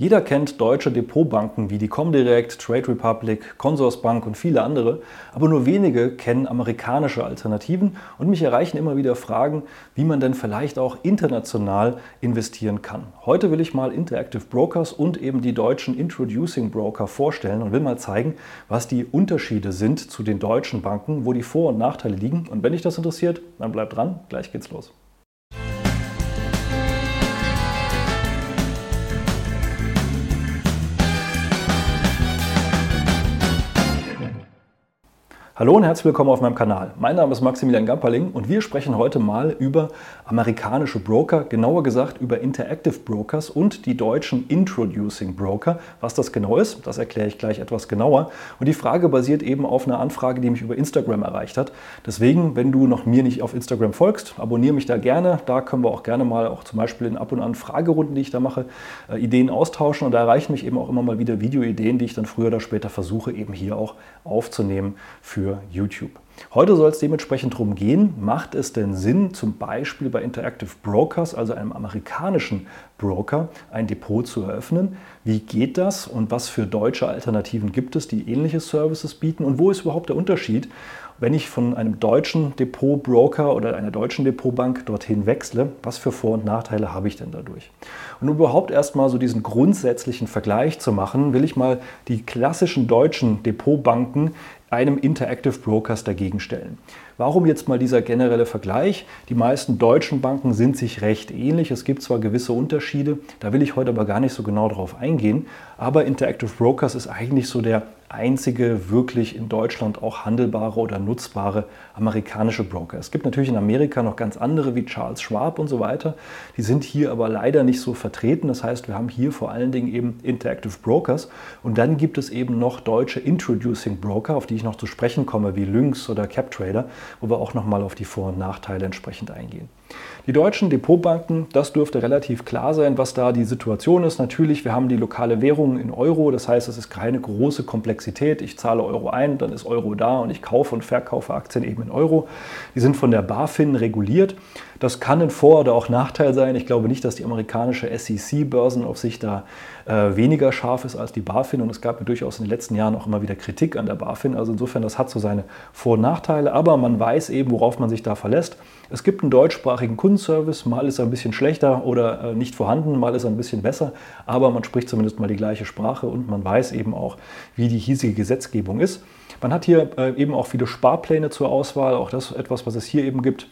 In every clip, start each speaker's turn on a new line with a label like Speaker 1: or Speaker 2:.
Speaker 1: Jeder kennt deutsche Depotbanken wie die Comdirect, Trade Republic, Consorsbank und viele andere, aber nur wenige kennen amerikanische Alternativen und mich erreichen immer wieder Fragen, wie man denn vielleicht auch international investieren kann. Heute will ich mal Interactive Brokers und eben die deutschen Introducing Broker vorstellen und will mal zeigen, was die Unterschiede sind zu den deutschen Banken, wo die Vor- und Nachteile liegen. Und wenn dich das interessiert, dann bleib dran, gleich geht's los. Hallo und herzlich willkommen auf meinem Kanal. Mein Name ist Maximilian Gamperling und wir sprechen heute mal über amerikanische Broker, genauer gesagt über Interactive Brokers und die deutschen Introducing Broker. Was das genau ist, das erkläre ich gleich etwas genauer. Und die Frage basiert eben auf einer Anfrage, die mich über Instagram erreicht hat. Deswegen, wenn du noch mir nicht auf Instagram folgst, abonniere mich da gerne. Da können wir auch gerne mal auch zum Beispiel in ab und an Fragerunden, die ich da mache, äh, Ideen austauschen. Und da erreichen mich eben auch immer mal wieder Videoideen, die ich dann früher oder später versuche eben hier auch aufzunehmen für für YouTube. Heute soll es dementsprechend darum gehen, macht es denn Sinn, zum Beispiel bei Interactive Brokers, also einem amerikanischen Broker, ein Depot zu eröffnen? Wie geht das und was für deutsche Alternativen gibt es, die ähnliche Services bieten und wo ist überhaupt der Unterschied? Wenn ich von einem deutschen Depotbroker oder einer deutschen Depotbank dorthin wechsle, was für Vor- und Nachteile habe ich denn dadurch? Und um überhaupt erstmal so diesen grundsätzlichen Vergleich zu machen, will ich mal die klassischen deutschen Depotbanken einem Interactive Brokers dagegen stellen. Warum jetzt mal dieser generelle Vergleich? Die meisten deutschen Banken sind sich recht ähnlich. Es gibt zwar gewisse Unterschiede, da will ich heute aber gar nicht so genau drauf eingehen, aber Interactive Brokers ist eigentlich so der einzige wirklich in Deutschland auch handelbare oder nutzbare amerikanische Broker. Es gibt natürlich in Amerika noch ganz andere wie Charles Schwab und so weiter. Die sind hier aber leider nicht so vertreten. Das heißt, wir haben hier vor allen Dingen eben Interactive Brokers und dann gibt es eben noch deutsche Introducing Broker, auf die ich noch zu sprechen komme, wie Lynx oder CapTrader, wo wir auch nochmal auf die Vor- und Nachteile entsprechend eingehen. Die deutschen Depotbanken, das dürfte relativ klar sein, was da die Situation ist. Natürlich, wir haben die lokale Währung in Euro, das heißt, es ist keine große Komplexität. Ich zahle Euro ein, dann ist Euro da und ich kaufe und verkaufe Aktien eben in Euro. Die sind von der BaFin reguliert. Das kann ein Vor- oder auch Nachteil sein. Ich glaube nicht, dass die amerikanische SEC-Börsenaufsicht da äh, weniger scharf ist als die BaFin und es gab ja durchaus in den letzten Jahren auch immer wieder Kritik an der BaFin. Also insofern, das hat so seine Vor- und Nachteile, aber man weiß eben, worauf man sich da verlässt. Es gibt einen deutschsprachigen Kundenservice, mal ist er ein bisschen schlechter oder äh, nicht vorhanden, mal ist er ein bisschen besser, aber man spricht zumindest mal die gleiche Sprache und man weiß eben auch, wie die hiesige Gesetzgebung ist. Man hat hier äh, eben auch viele Sparpläne zur Auswahl, auch das etwas, was es hier eben gibt.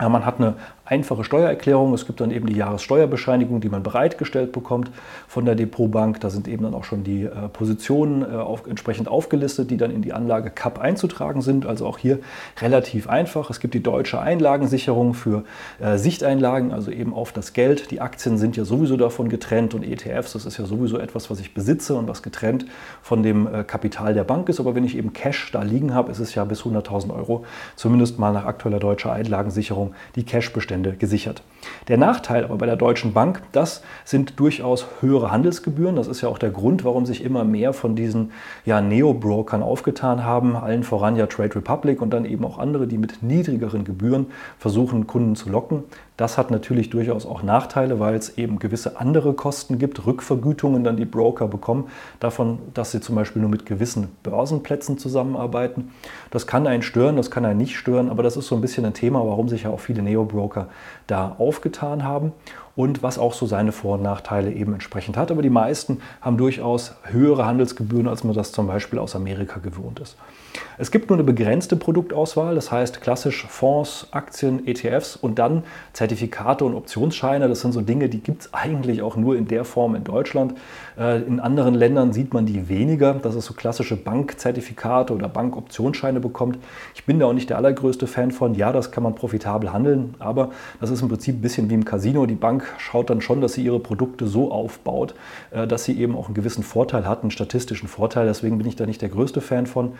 Speaker 1: Man hat eine einfache Steuererklärung. Es gibt dann eben die Jahressteuerbescheinigung, die man bereitgestellt bekommt von der Depotbank. Da sind eben dann auch schon die äh, Positionen äh, auf, entsprechend aufgelistet, die dann in die Anlage CAP einzutragen sind. Also auch hier relativ einfach. Es gibt die deutsche Einlagensicherung für äh, Sichteinlagen, also eben auf das Geld. Die Aktien sind ja sowieso davon getrennt und ETFs, das ist ja sowieso etwas, was ich besitze und was getrennt von dem äh, Kapital der Bank ist. Aber wenn ich eben Cash da liegen habe, ist es ja bis 100.000 Euro, zumindest mal nach aktueller deutscher Einlagensicherung, die Cash-Bestände Bestände gesichert. Der Nachteil aber bei der Deutschen Bank, das sind durchaus höhere Handelsgebühren. Das ist ja auch der Grund, warum sich immer mehr von diesen ja, Neo-Brokern aufgetan haben. Allen voran ja Trade Republic und dann eben auch andere, die mit niedrigeren Gebühren versuchen, Kunden zu locken. Das hat natürlich durchaus auch Nachteile, weil es eben gewisse andere Kosten gibt, Rückvergütungen dann die Broker bekommen, davon, dass sie zum Beispiel nur mit gewissen Börsenplätzen zusammenarbeiten. Das kann einen stören, das kann einen nicht stören, aber das ist so ein bisschen ein Thema, warum sich ja auch viele Neo-Broker da aufgetan haben und was auch so seine Vor- und Nachteile eben entsprechend hat. Aber die meisten haben durchaus höhere Handelsgebühren, als man das zum Beispiel aus Amerika gewohnt ist. Es gibt nur eine begrenzte Produktauswahl, das heißt klassisch Fonds, Aktien, ETFs und dann Zertifikate und Optionsscheine. Das sind so Dinge, die gibt es eigentlich auch nur in der Form in Deutschland. Äh, in anderen Ländern sieht man die weniger, dass es so klassische Bankzertifikate oder Bankoptionsscheine bekommt. Ich bin da auch nicht der allergrößte Fan von. Ja, das kann man profitabel handeln, aber das ist im Prinzip ein bisschen wie im Casino. Die Bank schaut dann schon, dass sie ihre Produkte so aufbaut, äh, dass sie eben auch einen gewissen Vorteil hat, einen statistischen Vorteil. Deswegen bin ich da nicht der größte Fan von.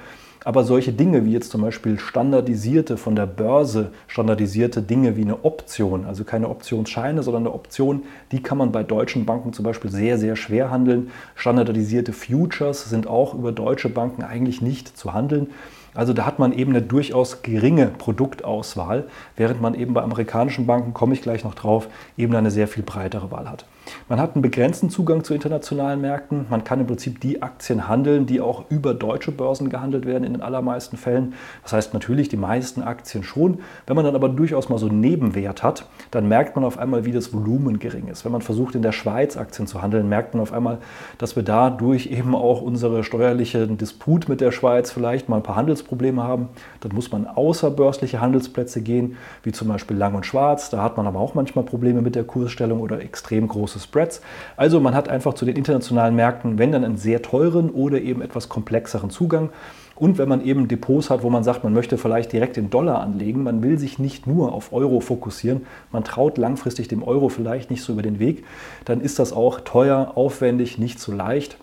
Speaker 1: Aber solche Dinge wie jetzt zum Beispiel standardisierte, von der Börse standardisierte Dinge wie eine Option, also keine Optionsscheine, sondern eine Option, die kann man bei deutschen Banken zum Beispiel sehr, sehr schwer handeln. Standardisierte Futures sind auch über deutsche Banken eigentlich nicht zu handeln. Also da hat man eben eine durchaus geringe Produktauswahl, während man eben bei amerikanischen Banken, komme ich gleich noch drauf, eben eine sehr viel breitere Wahl hat. Man hat einen begrenzten Zugang zu internationalen Märkten. Man kann im Prinzip die Aktien handeln, die auch über deutsche Börsen gehandelt werden in den allermeisten Fällen. Das heißt natürlich die meisten Aktien schon. Wenn man dann aber durchaus mal so einen Nebenwert hat, dann merkt man auf einmal, wie das Volumen gering ist. Wenn man versucht, in der Schweiz Aktien zu handeln, merkt man auf einmal, dass wir dadurch eben auch unsere steuerlichen Disput mit der Schweiz vielleicht mal ein paar Handelsprobleme haben. Dann muss man außerbörsliche Handelsplätze gehen, wie zum Beispiel Lang und Schwarz. Da hat man aber auch manchmal Probleme mit der Kursstellung oder extrem große Spreads. Also man hat einfach zu den internationalen Märkten, wenn dann einen sehr teuren oder eben etwas komplexeren Zugang. Und wenn man eben Depots hat, wo man sagt, man möchte vielleicht direkt in Dollar anlegen, man will sich nicht nur auf Euro fokussieren, man traut langfristig dem Euro vielleicht nicht so über den Weg, dann ist das auch teuer, aufwendig, nicht so leicht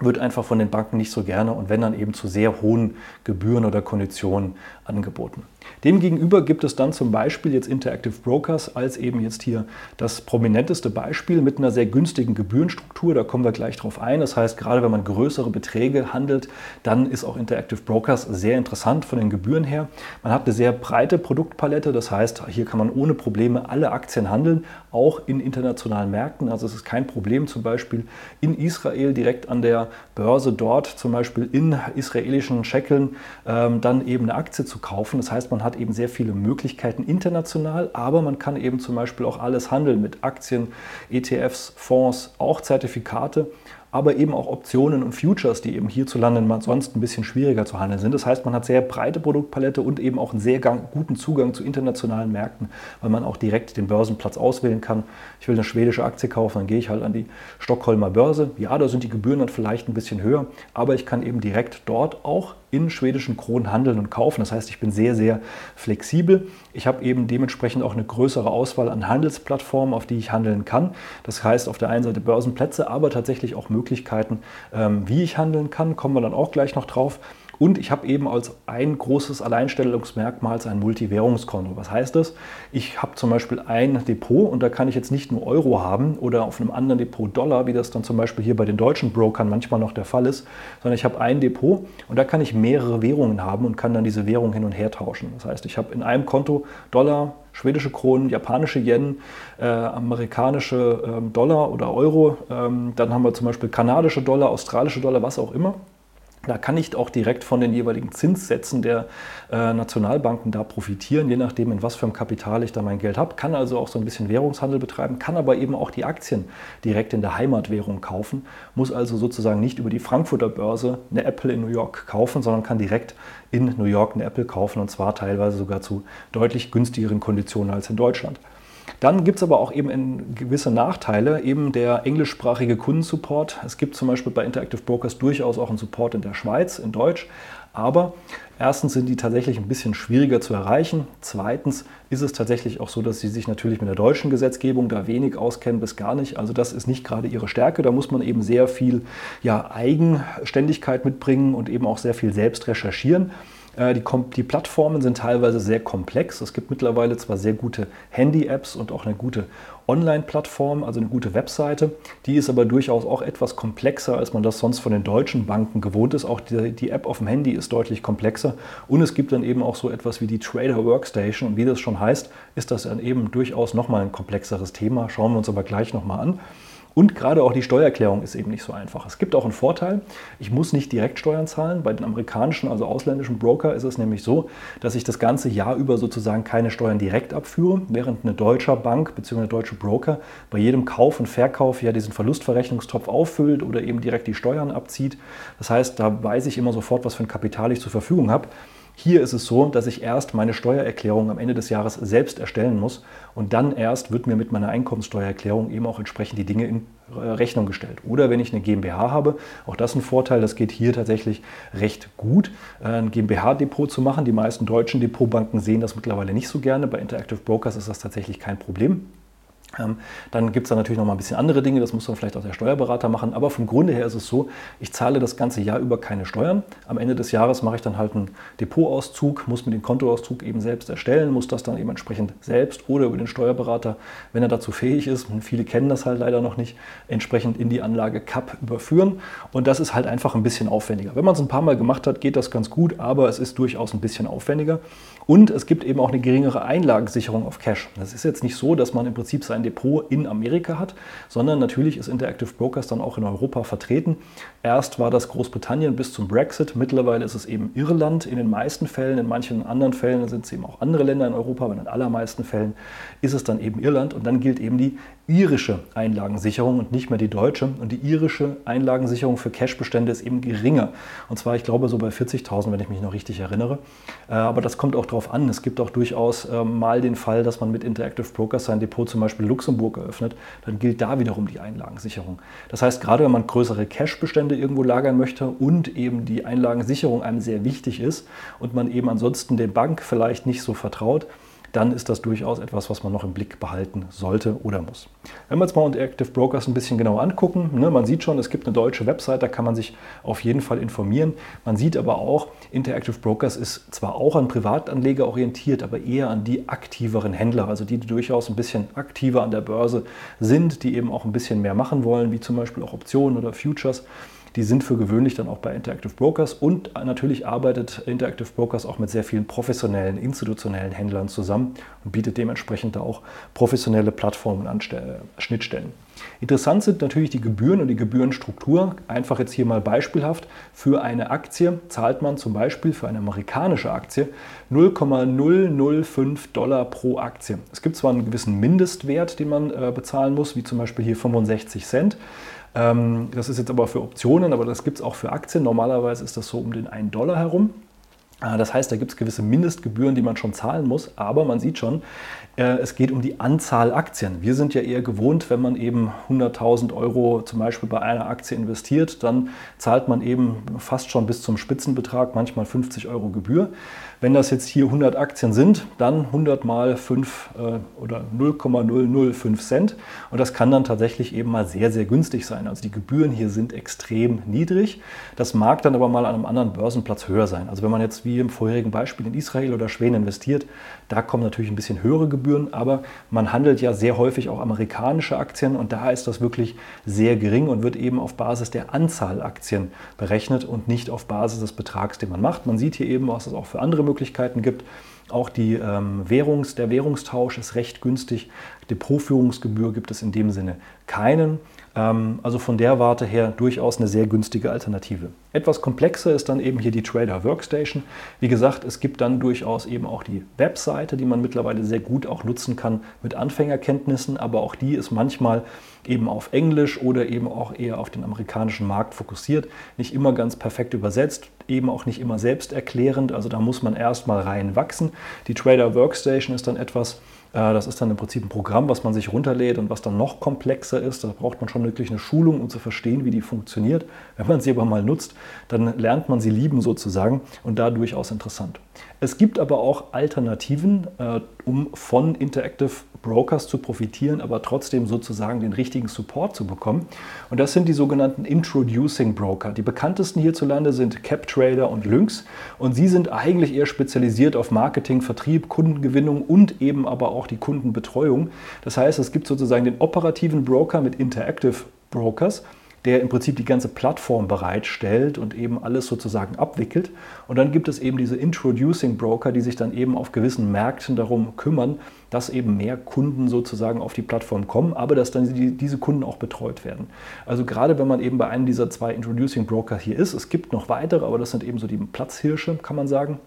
Speaker 1: wird einfach von den Banken nicht so gerne und wenn dann eben zu sehr hohen Gebühren oder Konditionen angeboten. Demgegenüber gibt es dann zum Beispiel jetzt Interactive Brokers als eben jetzt hier das prominenteste Beispiel mit einer sehr günstigen Gebührenstruktur. Da kommen wir gleich drauf ein. Das heißt, gerade wenn man größere Beträge handelt, dann ist auch Interactive Brokers sehr interessant von den Gebühren her. Man hat eine sehr breite Produktpalette. Das heißt, hier kann man ohne Probleme alle Aktien handeln, auch in internationalen Märkten. Also es ist kein Problem, zum Beispiel in Israel direkt an der Börse dort, zum Beispiel in israelischen Scheckeln, ähm, dann eben eine Aktie zu kaufen. Das heißt, man hat eben sehr viele Möglichkeiten international, aber man kann eben zum Beispiel auch alles handeln mit Aktien, ETFs, Fonds, auch Zertifikate aber eben auch Optionen und Futures, die eben hierzulande sonst ein bisschen schwieriger zu handeln sind. Das heißt, man hat sehr breite Produktpalette und eben auch einen sehr guten Zugang zu internationalen Märkten, weil man auch direkt den Börsenplatz auswählen kann. Ich will eine schwedische Aktie kaufen, dann gehe ich halt an die Stockholmer Börse. Ja, da sind die Gebühren dann vielleicht ein bisschen höher, aber ich kann eben direkt dort auch in schwedischen Kronen handeln und kaufen. Das heißt, ich bin sehr, sehr flexibel. Ich habe eben dementsprechend auch eine größere Auswahl an Handelsplattformen, auf die ich handeln kann. Das heißt, auf der einen Seite Börsenplätze, aber tatsächlich auch Möglichkeiten, ähm, wie ich handeln kann. Kommen wir dann auch gleich noch drauf. Und ich habe eben als ein großes Alleinstellungsmerkmal ein Multivwährungskonto. Was heißt das? Ich habe zum Beispiel ein Depot und da kann ich jetzt nicht nur Euro haben oder auf einem anderen Depot Dollar, wie das dann zum Beispiel hier bei den deutschen Brokern manchmal noch der Fall ist, sondern ich habe ein Depot und da kann ich mehrere Währungen haben und kann dann diese Währung hin und her tauschen. Das heißt, ich habe in einem Konto Dollar, schwedische Kronen, japanische Yen, äh, amerikanische ähm, Dollar oder Euro. Ähm, dann haben wir zum Beispiel kanadische Dollar, australische Dollar, was auch immer. Da kann ich auch direkt von den jeweiligen Zinssätzen der äh, Nationalbanken da profitieren, je nachdem, in was für einem Kapital ich da mein Geld habe. Kann also auch so ein bisschen Währungshandel betreiben, kann aber eben auch die Aktien direkt in der Heimatwährung kaufen, muss also sozusagen nicht über die Frankfurter Börse eine Apple in New York kaufen, sondern kann direkt in New York eine Apple kaufen und zwar teilweise sogar zu deutlich günstigeren Konditionen als in Deutschland. Dann gibt es aber auch eben gewisse Nachteile, eben der englischsprachige Kundensupport. Es gibt zum Beispiel bei Interactive Brokers durchaus auch einen Support in der Schweiz, in Deutsch. Aber erstens sind die tatsächlich ein bisschen schwieriger zu erreichen. Zweitens ist es tatsächlich auch so, dass sie sich natürlich mit der deutschen Gesetzgebung da wenig auskennen bis gar nicht. Also das ist nicht gerade ihre Stärke. Da muss man eben sehr viel ja, Eigenständigkeit mitbringen und eben auch sehr viel selbst recherchieren. Äh, die, die, Plattformen sind teilweise sehr komplex. Es gibt mittlerweile zwar sehr gute Handy-Apps und auch eine gute Online-Plattform, also eine gute Webseite. Die ist aber durchaus auch etwas komplexer, als man das sonst von den deutschen Banken gewohnt ist. Auch die, die App auf dem Handy ist deutlich komplexer. Und es gibt dann eben auch so etwas wie die Trader Workstation. Und wie das schon heißt, ist das dann eben durchaus nochmal ein komplexeres Thema. Schauen wir uns aber gleich nochmal an. Und gerade auch die Steuererklärung ist eben nicht so einfach. Es gibt auch einen Vorteil, ich muss nicht direkt Steuern zahlen. Bei den amerikanischen, also ausländischen Broker ist es nämlich so, dass ich das ganze Jahr über sozusagen keine Steuern direkt abführe, während eine deutsche Bank bzw. deutsche Broker bei jedem Kauf und Verkauf ja diesen Verlustverrechnungstopf auffüllt oder eben direkt die Steuern abzieht. Das heißt, da weiß ich immer sofort, was für ein Kapital ich zur Verfügung habe. Hier ist es so, dass ich erst meine Steuererklärung am Ende des Jahres selbst erstellen muss und dann erst wird mir mit meiner Einkommenssteuererklärung eben auch entsprechend die Dinge in äh, Rechnung gestellt. Oder wenn ich eine GmbH habe, auch das ein Vorteil, das geht hier tatsächlich recht gut, äh, ein GmbH-Depot zu machen. Die meisten deutschen Depotbanken sehen das mittlerweile nicht so gerne. Bei Interactive Brokers ist das tatsächlich kein Problem. Ähm, dann gibt es da natürlich noch mal ein bisschen andere Dinge, das muss dann vielleicht auch der Steuerberater machen. Aber vom Grunde her ist es so, ich zahle das ganze Jahr über keine Steuern. Am Ende des Jahres mache ich dann halt einen Depotauszug, muss mir den Kontoauszug eben selbst erstellen, muss das dann eben entsprechend selbst oder über den Steuerberater, wenn er dazu fähig ist, und viele kennen das halt leider noch nicht, entsprechend in die Anlage CAP überführen. Und das ist halt einfach ein bisschen aufwendiger. Wenn man es ein paar Mal gemacht hat, geht das ganz gut, aber es ist durchaus ein bisschen aufwendiger. Und es gibt eben auch eine geringere Einlagensicherung auf Cash. Das ist jetzt nicht so, dass man im Prinzip sein Depot in Amerika hat, sondern natürlich ist Interactive Brokers dann auch in Europa vertreten. Erst war das Großbritannien bis zum Brexit, mittlerweile ist es eben Irland in den meisten Fällen, in manchen anderen Fällen sind es eben auch andere Länder in Europa, aber in den allermeisten Fällen ist es dann eben Irland und dann gilt eben die irische Einlagensicherung und nicht mehr die deutsche. Und die irische Einlagensicherung für Cashbestände ist eben geringer. Und zwar, ich glaube, so bei 40.000, wenn ich mich noch richtig erinnere. Äh, aber das kommt auch darauf an. Es gibt auch durchaus ähm, mal den Fall, dass man mit Interactive Brokers sein Depot zum Beispiel Luxemburg eröffnet. Dann gilt da wiederum die Einlagensicherung. Das heißt, gerade wenn man größere Cashbestände irgendwo lagern möchte und eben die Einlagensicherung einem sehr wichtig ist und man eben ansonsten der Bank vielleicht nicht so vertraut, dann ist das durchaus etwas, was man noch im Blick behalten sollte oder muss. Wenn wir uns mal unter Active Brokers ein bisschen genauer angucken, ne, man sieht schon, es gibt eine deutsche Website, da kann man sich auf jeden Fall informieren. Man sieht aber auch, Interactive Brokers ist zwar auch an Privatanleger orientiert, aber eher an die aktiveren Händler, also die, die durchaus ein bisschen aktiver an der Börse sind, die eben auch ein bisschen mehr machen wollen, wie zum Beispiel auch Optionen oder Futures. Die sind für gewöhnlich dann auch bei Interactive Brokers und natürlich arbeitet Interactive Brokers auch mit sehr vielen professionellen, institutionellen Händlern zusammen und bietet dementsprechend da auch professionelle Plattformen an Schnittstellen. Interessant sind natürlich die Gebühren und die Gebührenstruktur. Einfach jetzt hier mal beispielhaft. Für eine Aktie zahlt man zum Beispiel für eine amerikanische Aktie 0,005 Dollar pro Aktie. Es gibt zwar einen gewissen Mindestwert, den man äh, bezahlen muss, wie zum Beispiel hier 65 Cent. Ähm, das ist jetzt aber für Optionen, aber das gibt es auch für Aktien. Normalerweise ist das so um den 1 Dollar herum. Ah, das heißt, da gibt es gewisse Mindestgebühren, die man schon zahlen muss, aber man sieht schon, äh, es geht um die Anzahl Aktien. Wir sind ja eher gewohnt, wenn man eben 100.000 Euro zum Beispiel bei einer Aktie investiert, dann zahlt man eben fast schon bis zum Spitzenbetrag, manchmal 50 Euro Gebühr. Wenn das jetzt hier 100 Aktien sind, dann 100 mal 5 äh, oder 0,005 Cent. Und das kann dann tatsächlich eben mal sehr, sehr günstig sein. Also die Gebühren hier sind extrem niedrig. Das mag dann aber mal an einem anderen Börsenplatz höher sein. Also wenn man jetzt wie im vorherigen Beispiel in Israel oder Schweden investiert, da kommen natürlich ein bisschen höhere Gebühren, aber man handelt ja sehr häufig auch amerikanische Aktien und da ist das wirklich sehr gering und wird eben auf Basis der Anzahl Aktien berechnet und nicht auf Basis des Betrags, den man macht. Man sieht hier eben, was es auch für andere Möglichkeiten gibt. Auch die ähm, Währungs-, der Währungstausch ist recht günstig. Depotführungsgebühr gibt es in dem Sinne keinen. Ähm, also von der Warte her durchaus eine sehr günstige Alternative. Etwas komplexer ist dann eben hier die Trader Workstation. Wie gesagt, es gibt dann durchaus eben auch die Webseite, die man mittlerweile sehr gut auch nutzen kann mit Anfängerkenntnissen, aber auch die ist manchmal eben auf Englisch oder eben auch eher auf den amerikanischen Markt fokussiert. Nicht immer ganz perfekt übersetzt, eben auch nicht immer selbsterklärend. Also da muss man erstmal reinwachsen. Die Trader Workstation ist dann etwas, das ist dann im Prinzip ein Programm, was man sich runterlädt und was dann noch komplexer ist. Da braucht man schon wirklich eine Schulung, um zu verstehen, wie die funktioniert. Wenn man sie aber mal nutzt, dann lernt man sie lieben sozusagen und da durchaus interessant. Es gibt aber auch Alternativen, äh, um von Interactive Brokers zu profitieren, aber trotzdem sozusagen den richtigen Support zu bekommen. Und das sind die sogenannten Introducing Broker. Die bekanntesten hierzulande sind CapTrader und Lynx. Und sie sind eigentlich eher spezialisiert auf Marketing, Vertrieb, Kundengewinnung und eben aber auch die Kundenbetreuung. Das heißt, es gibt sozusagen den operativen Broker mit Interactive Brokers der im Prinzip die ganze Plattform bereitstellt und eben alles sozusagen abwickelt. Und dann gibt es eben diese Introducing Broker, die sich dann eben auf gewissen Märkten darum kümmern, dass eben mehr Kunden sozusagen auf die Plattform kommen, aber dass dann die, diese Kunden auch betreut werden. Also gerade wenn man eben bei einem dieser zwei Introducing Broker hier ist, es gibt noch weitere, aber das sind eben so die Platzhirsche, kann man sagen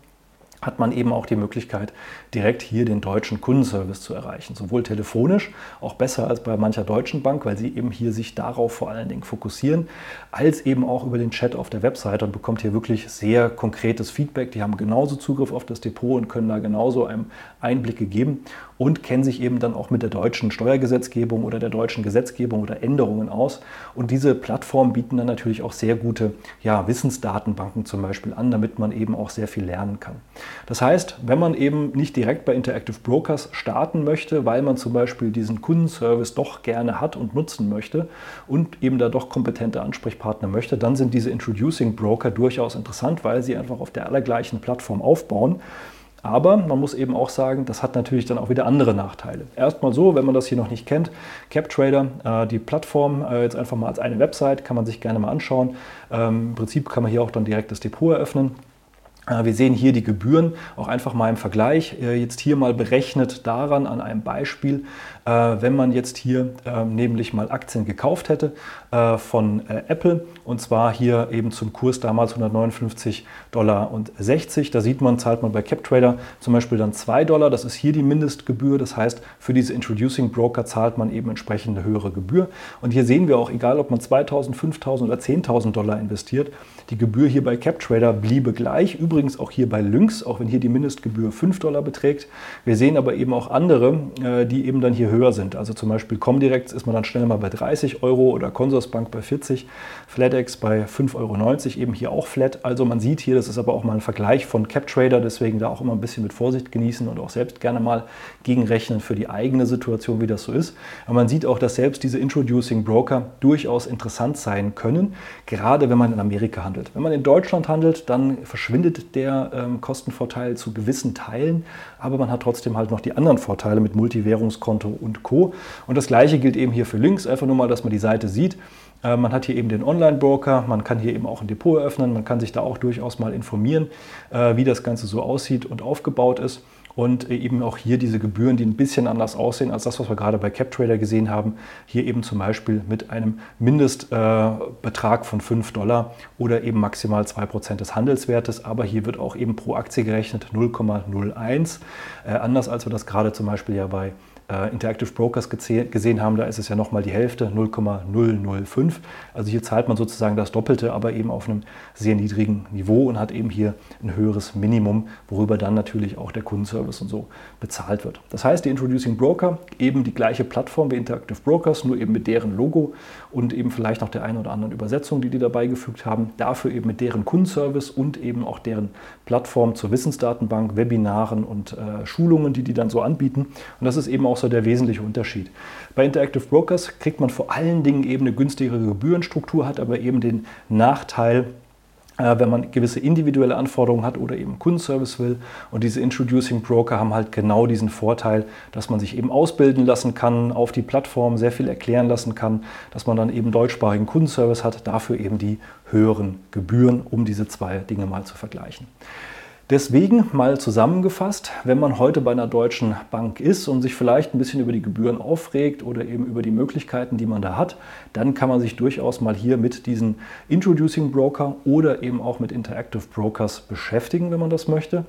Speaker 1: hat man eben auch die Möglichkeit, direkt hier den deutschen Kundenservice zu erreichen. Sowohl telefonisch, auch besser als bei mancher deutschen Bank, weil sie eben hier sich darauf vor allen Dingen fokussieren, als eben auch über den Chat auf der Webseite und bekommt hier wirklich sehr konkretes Feedback. Die haben genauso Zugriff auf das Depot und können da genauso einem Einblicke geben und kennen sich eben dann auch mit der deutschen Steuergesetzgebung oder der deutschen Gesetzgebung oder Änderungen aus. Und diese Plattformen bieten dann natürlich auch sehr gute ja, Wissensdatenbanken zum Beispiel an, damit man eben auch sehr viel lernen kann. Das heißt, wenn man eben nicht direkt bei Interactive Brokers starten möchte, weil man zum Beispiel diesen Kundenservice doch gerne hat und nutzen möchte und eben da doch kompetente Ansprechpartner möchte, dann sind diese Introducing Broker durchaus interessant, weil sie einfach auf der allergleichen Plattform aufbauen aber man muss eben auch sagen, das hat natürlich dann auch wieder andere Nachteile. Erstmal so, wenn man das hier noch nicht kennt, CapTrader, äh, die Plattform, äh, jetzt einfach mal als eine Website, kann man sich gerne mal anschauen. Ähm, Im Prinzip kann man hier auch dann direkt das Depot eröffnen. Äh, wir sehen hier die Gebühren auch einfach mal im Vergleich. Äh, jetzt hier mal berechnet daran an einem Beispiel, wenn man jetzt hier ähm, nämlich mal Aktien gekauft hätte von Apple und zwar hier eben zum Kurs damals 159 Dollar und 60. Da sieht man, zahlt man bei CapTrader zum Beispiel dann 2 Dollar. Das ist hier die Mindestgebühr. Das heißt, für diese Introducing Broker zahlt man eben entsprechend eine höhere Gebühr. Und hier sehen wir auch, egal ob man 2000, 5000 oder 10.000 Dollar investiert, die Gebühr hier bei CapTrader bliebe gleich. Übrigens auch hier bei Lynx, auch wenn hier die Mindestgebühr 5 Dollar beträgt. Wir sehen aber eben auch andere, äh, die eben dann hier höher sind. Also zum Beispiel Comdirect ist man dann schnell mal bei 30 Euro oder Consorsbank bei 40, FlatEx bei 5,90 Euro, eben hier auch flat. Also man sieht hier, das ist aber auch mal ein Vergleich von CapTrader, deswegen da auch immer ein bisschen mit Vorsicht genießen und auch selbst gerne mal gegenrechnen für die eigene Situation, wie das so ist. Aber man sieht auch, dass selbst diese Introducing Broker durchaus interessant sein können, gerade wenn man in Amerika handelt. Wenn man in Deutschland handelt, dann verschwindet der ähm, Kostenvorteil zu gewissen Teilen, aber man hat trotzdem halt noch die anderen Vorteile mit Multivwährungskonto und Co. Und das gleiche gilt eben hier für Links, einfach nur mal, dass man die Seite sieht. Äh, man hat hier eben den Online-Broker, man kann hier eben auch ein Depot eröffnen, man kann sich da auch durchaus mal informieren, äh, wie das Ganze so aussieht und aufgebaut ist und eben auch hier diese Gebühren, die ein bisschen anders aussehen als das, was wir gerade bei CapTrader gesehen haben. Hier eben zum Beispiel mit einem Mindestbetrag von 5 Dollar oder eben maximal 2% des Handelswertes. Aber hier wird auch eben pro Aktie gerechnet 0,01. Äh, anders als wir das gerade zum Beispiel ja bei äh, Interactive Brokers gesehen haben, da ist es ja nochmal die Hälfte, 0,005. Also hier zahlt man sozusagen das Doppelte, aber eben auf einem sehr niedrigen Niveau und hat eben hier ein höheres Minimum, worüber dann natürlich auch der Kundenservice und so bezahlt wird. Das heißt, die Introducing Broker, eben die gleiche Plattform wie Interactive Brokers, nur eben mit deren Logo und eben vielleicht noch der einen oder anderen Übersetzung, die die dabei gefügt haben. Dafür eben mit deren Kundenservice und eben auch deren Plattform zur Wissensdatenbank, Webinaren und äh, Schulungen, die die dann so anbieten. Und das ist eben auch so der wesentliche Unterschied. Bei Interactive Brokers kriegt man vor allen Dingen eben eine günstigere Gebührenstruktur, hat aber eben den Nachteil, äh, wenn man gewisse individuelle Anforderungen hat oder eben Kundenservice will. Und diese Introducing Broker haben halt genau diesen Vorteil, dass man sich eben ausbilden lassen kann, auf die Plattform sehr viel erklären lassen kann, dass man dann eben deutschsprachigen Kundenservice hat, dafür eben die höheren Gebühren, um diese zwei Dinge mal zu vergleichen. Deswegen mal zusammengefasst, wenn man heute bei einer deutschen Bank ist und sich vielleicht ein bisschen über die Gebühren aufregt oder eben über die Möglichkeiten, die man da hat, dann kann man sich durchaus mal hier mit diesen Introducing Broker oder eben auch mit Interactive Brokers beschäftigen, wenn man das möchte.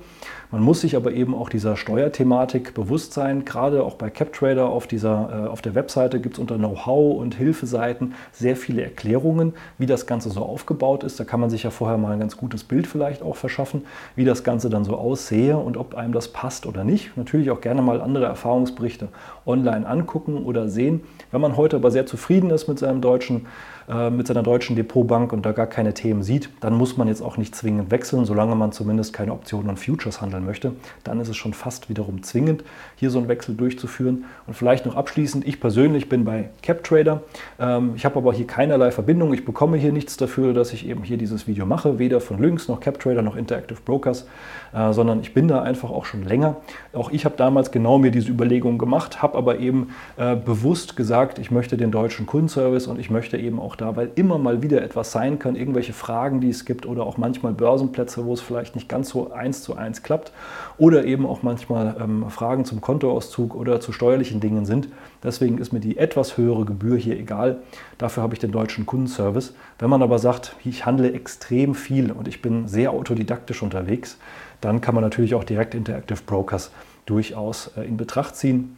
Speaker 1: Man muss sich aber eben auch dieser Steuerthematik bewusst sein. Gerade auch bei CapTrader auf, dieser, äh, auf der Webseite gibt es unter Know-how und Hilfeseiten sehr viele Erklärungen, wie das Ganze so aufgebaut ist. Da kann man sich ja vorher mal ein ganz gutes Bild vielleicht auch verschaffen, wie das Ganze dann so aussehe und ob einem das passt oder nicht. Natürlich auch gerne mal andere Erfahrungsberichte online angucken oder sehen. Wenn man heute aber sehr zufrieden ist mit seinem deutschen mit seiner deutschen Depotbank und da gar keine Themen sieht, dann muss man jetzt auch nicht zwingend wechseln, solange man zumindest keine Optionen und Futures handeln möchte. Dann ist es schon fast wiederum zwingend, hier so einen Wechsel durchzuführen. Und vielleicht noch abschließend, ich persönlich bin bei CapTrader. Ähm, ich habe aber hier keinerlei Verbindung. Ich bekomme hier nichts dafür, dass ich eben hier dieses Video mache, weder von Lynx noch CapTrader noch Interactive Brokers, äh, sondern ich bin da einfach auch schon länger. Auch ich habe damals genau mir diese Überlegungen gemacht, habe aber eben äh, bewusst gesagt, ich möchte den deutschen Kundenservice und ich möchte eben auch da, weil immer mal wieder etwas sein kann, irgendwelche Fragen, die es gibt oder auch manchmal Börsenplätze, wo es vielleicht nicht ganz so eins zu eins klappt oder eben auch manchmal ähm, Fragen zum Kontoauszug oder zu steuerlichen Dingen sind. Deswegen ist mir die etwas höhere Gebühr hier egal. Dafür habe ich den deutschen Kundenservice. Wenn man aber sagt, ich handle extrem viel und ich bin sehr autodidaktisch unterwegs, dann kann man natürlich auch direkt Interactive Brokers durchaus äh, in Betracht ziehen.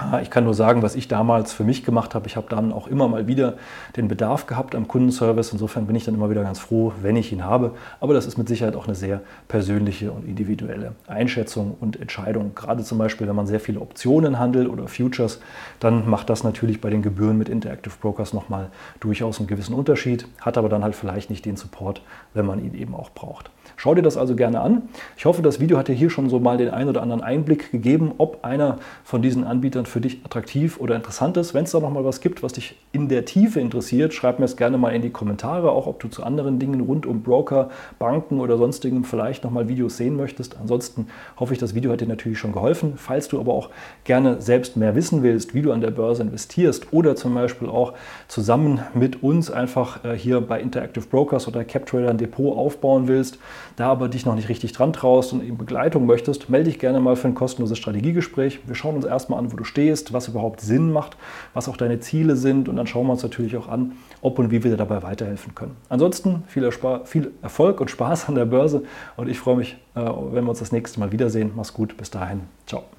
Speaker 1: Ah, ich kann nur sagen, was ich damals für mich gemacht habe. Ich habe dann auch immer mal wieder den Bedarf gehabt am Kundenservice. Insofern bin ich dann immer wieder ganz froh, wenn ich ihn habe. Aber das ist mit Sicherheit auch eine sehr persönliche und individuelle Einschätzung und Entscheidung. Gerade zum Beispiel, wenn man sehr viele Optionen handelt oder Futures, dann macht das natürlich bei den Gebühren mit Interactive Brokers nochmal durchaus einen gewissen Unterschied, hat aber dann halt vielleicht nicht den Support, wenn man ihn eben auch braucht. Schau dir das also gerne an. Ich hoffe, das Video hat dir hier schon so mal den einen oder anderen Einblick gegeben, ob einer von diesen Anbietern für dich attraktiv oder interessant ist. Wenn es da nochmal was gibt, was dich in der Tiefe interessiert, schreib mir es gerne mal in die Kommentare, auch ob du zu anderen Dingen rund um Broker, Banken oder sonstigem vielleicht nochmal Videos sehen möchtest. Ansonsten hoffe ich, das Video hat dir natürlich schon geholfen. Falls du aber auch gerne selbst mehr wissen willst, wie du an der Börse investierst oder zum Beispiel auch zusammen mit uns einfach äh, hier bei Interactive Brokers oder CapTrader ein Depot aufbauen willst, da aber dich noch nicht richtig dran traust und eben Begleitung möchtest, melde dich gerne mal für ein kostenloses Strategiegespräch. Wir schauen uns erstmal an, wo du stehst, was überhaupt Sinn macht, was auch deine Ziele sind und dann schauen wir uns natürlich auch an, ob und wie wir dir dabei weiterhelfen können. Ansonsten viel, viel Erfolg und Spaß an der Börse und ich freue mich, äh, wenn wir uns das nächste Mal wiedersehen. Mach's gut, bis dahin. Ciao.